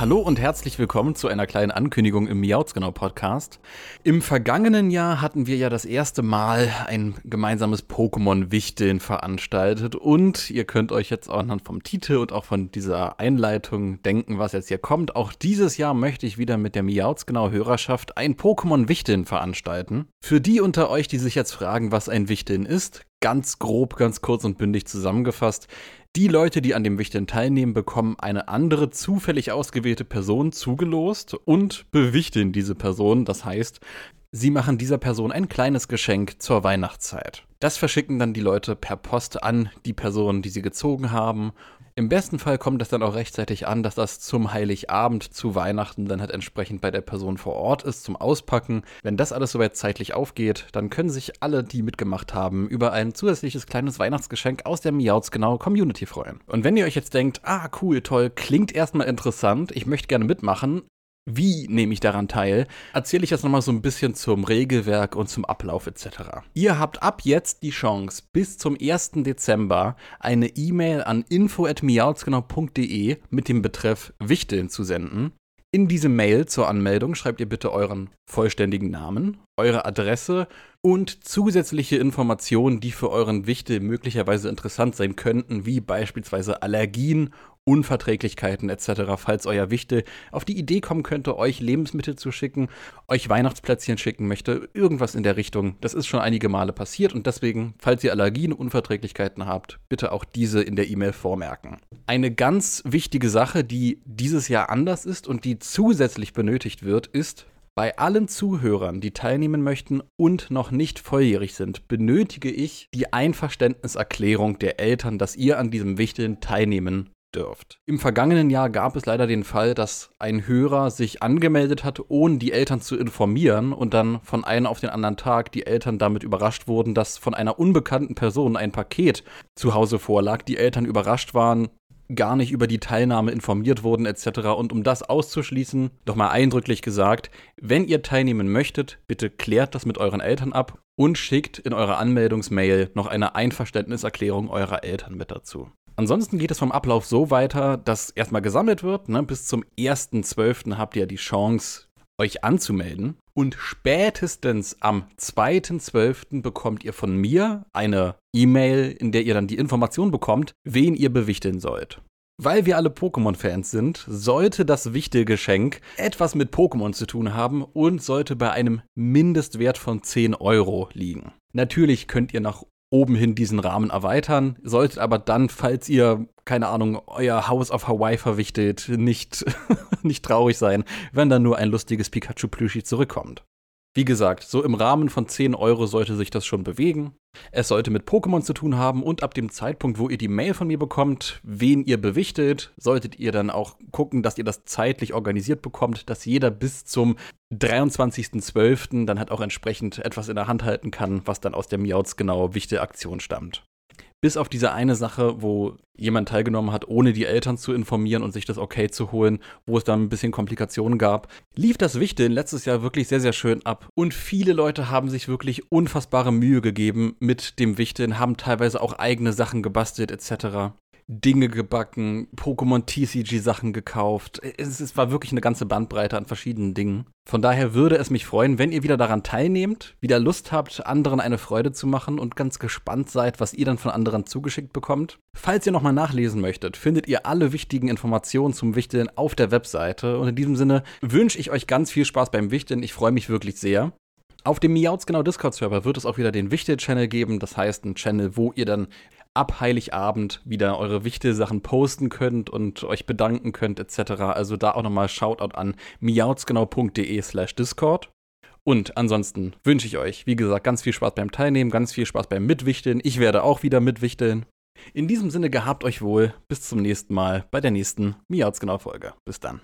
Hallo und herzlich willkommen zu einer kleinen Ankündigung im Miautsgenau Podcast. Im vergangenen Jahr hatten wir ja das erste Mal ein gemeinsames Pokémon-Wichteln veranstaltet und ihr könnt euch jetzt auch anhand vom Titel und auch von dieser Einleitung denken, was jetzt hier kommt. Auch dieses Jahr möchte ich wieder mit der Miautsgenau Hörerschaft ein Pokémon-Wichteln veranstalten. Für die unter euch, die sich jetzt fragen, was ein Wichteln ist, ganz grob, ganz kurz und bündig zusammengefasst. Die Leute, die an dem Wichteln teilnehmen, bekommen eine andere zufällig ausgewählte Person zugelost und bewichteln diese Person. Das heißt, sie machen dieser Person ein kleines Geschenk zur Weihnachtszeit. Das verschicken dann die Leute per Post an die Person, die sie gezogen haben im besten Fall kommt es dann auch rechtzeitig an, dass das zum Heiligabend, zu Weihnachten dann halt entsprechend bei der Person vor Ort ist zum Auspacken. Wenn das alles soweit zeitlich aufgeht, dann können sich alle, die mitgemacht haben, über ein zusätzliches kleines Weihnachtsgeschenk aus der Miauts genau Community freuen. Und wenn ihr euch jetzt denkt, ah cool, toll, klingt erstmal interessant, ich möchte gerne mitmachen, wie nehme ich daran teil, erzähle ich jetzt nochmal so ein bisschen zum Regelwerk und zum Ablauf etc. Ihr habt ab jetzt die Chance, bis zum 1. Dezember eine E-Mail an info.miautsgenau.de mit dem Betreff Wichteln zu senden. In diese Mail zur Anmeldung schreibt ihr bitte euren vollständigen Namen, eure Adresse und zusätzliche Informationen, die für euren Wichtel möglicherweise interessant sein könnten, wie beispielsweise Allergien Unverträglichkeiten etc., falls euer Wichte auf die Idee kommen könnte, euch Lebensmittel zu schicken, euch Weihnachtsplätzchen schicken möchte, irgendwas in der Richtung. Das ist schon einige Male passiert und deswegen, falls ihr Allergien, Unverträglichkeiten habt, bitte auch diese in der E-Mail vormerken. Eine ganz wichtige Sache, die dieses Jahr anders ist und die zusätzlich benötigt wird, ist, bei allen Zuhörern, die teilnehmen möchten und noch nicht volljährig sind, benötige ich die Einverständniserklärung der Eltern, dass ihr an diesem Wichteln teilnehmen dürft. Im vergangenen Jahr gab es leider den Fall, dass ein Hörer sich angemeldet hat, ohne die Eltern zu informieren und dann von einem auf den anderen Tag die Eltern damit überrascht wurden, dass von einer unbekannten Person ein Paket zu Hause vorlag. Die Eltern überrascht waren, gar nicht über die Teilnahme informiert wurden etc. Und um das auszuschließen, doch mal eindrücklich gesagt, wenn ihr teilnehmen möchtet, bitte klärt das mit euren Eltern ab und schickt in eurer Anmeldungsmail noch eine Einverständniserklärung eurer Eltern mit dazu. Ansonsten geht es vom Ablauf so weiter, dass erstmal gesammelt wird. Ne? Bis zum 1.12. habt ihr die Chance, euch anzumelden. Und spätestens am 2.12. bekommt ihr von mir eine E-Mail, in der ihr dann die Information bekommt, wen ihr bewichteln sollt. Weil wir alle Pokémon-Fans sind, sollte das Wichtelgeschenk etwas mit Pokémon zu tun haben und sollte bei einem Mindestwert von 10 Euro liegen. Natürlich könnt ihr nach oben hin diesen Rahmen erweitern. Solltet aber dann, falls ihr, keine Ahnung, euer Haus auf Hawaii verwichtet, nicht, nicht traurig sein, wenn dann nur ein lustiges Pikachu-Plüschi zurückkommt. Wie gesagt, so im Rahmen von 10 Euro sollte sich das schon bewegen. Es sollte mit Pokémon zu tun haben und ab dem Zeitpunkt, wo ihr die Mail von mir bekommt, wen ihr bewichtet, solltet ihr dann auch gucken, dass ihr das zeitlich organisiert bekommt, dass jeder bis zum 23.12. dann halt auch entsprechend etwas in der Hand halten kann, was dann aus der Miauts genaue Wichte-Aktion stammt. Bis auf diese eine Sache, wo jemand teilgenommen hat, ohne die Eltern zu informieren und sich das okay zu holen, wo es dann ein bisschen Komplikationen gab, lief das Wichteln letztes Jahr wirklich sehr, sehr schön ab. Und viele Leute haben sich wirklich unfassbare Mühe gegeben mit dem Wichteln, haben teilweise auch eigene Sachen gebastelt etc. Dinge gebacken, Pokémon TCG Sachen gekauft. Es, es, war wirklich eine ganze Bandbreite an verschiedenen Dingen. Von daher würde es mich freuen, wenn ihr wieder daran teilnehmt, wieder Lust habt, anderen eine Freude zu machen und ganz gespannt seid, was ihr dann von anderen zugeschickt bekommt. Falls ihr nochmal nachlesen möchtet, findet ihr alle wichtigen Informationen zum Wichteln auf der Webseite. Und in diesem Sinne wünsche ich euch ganz viel Spaß beim Wichteln. Ich freue mich wirklich sehr. Auf dem Miauts genau Discord-Server wird es auch wieder den Wichtel-Channel geben. Das heißt, ein Channel, wo ihr dann ab Heiligabend wieder eure wichtigen Sachen posten könnt und euch bedanken könnt etc. Also da auch nochmal Shoutout an miautsgenau.de slash Discord. Und ansonsten wünsche ich euch, wie gesagt, ganz viel Spaß beim Teilnehmen, ganz viel Spaß beim Mitwichteln. Ich werde auch wieder mitwichteln. In diesem Sinne gehabt euch wohl. Bis zum nächsten Mal bei der nächsten Miautsgenau-Folge. Bis dann.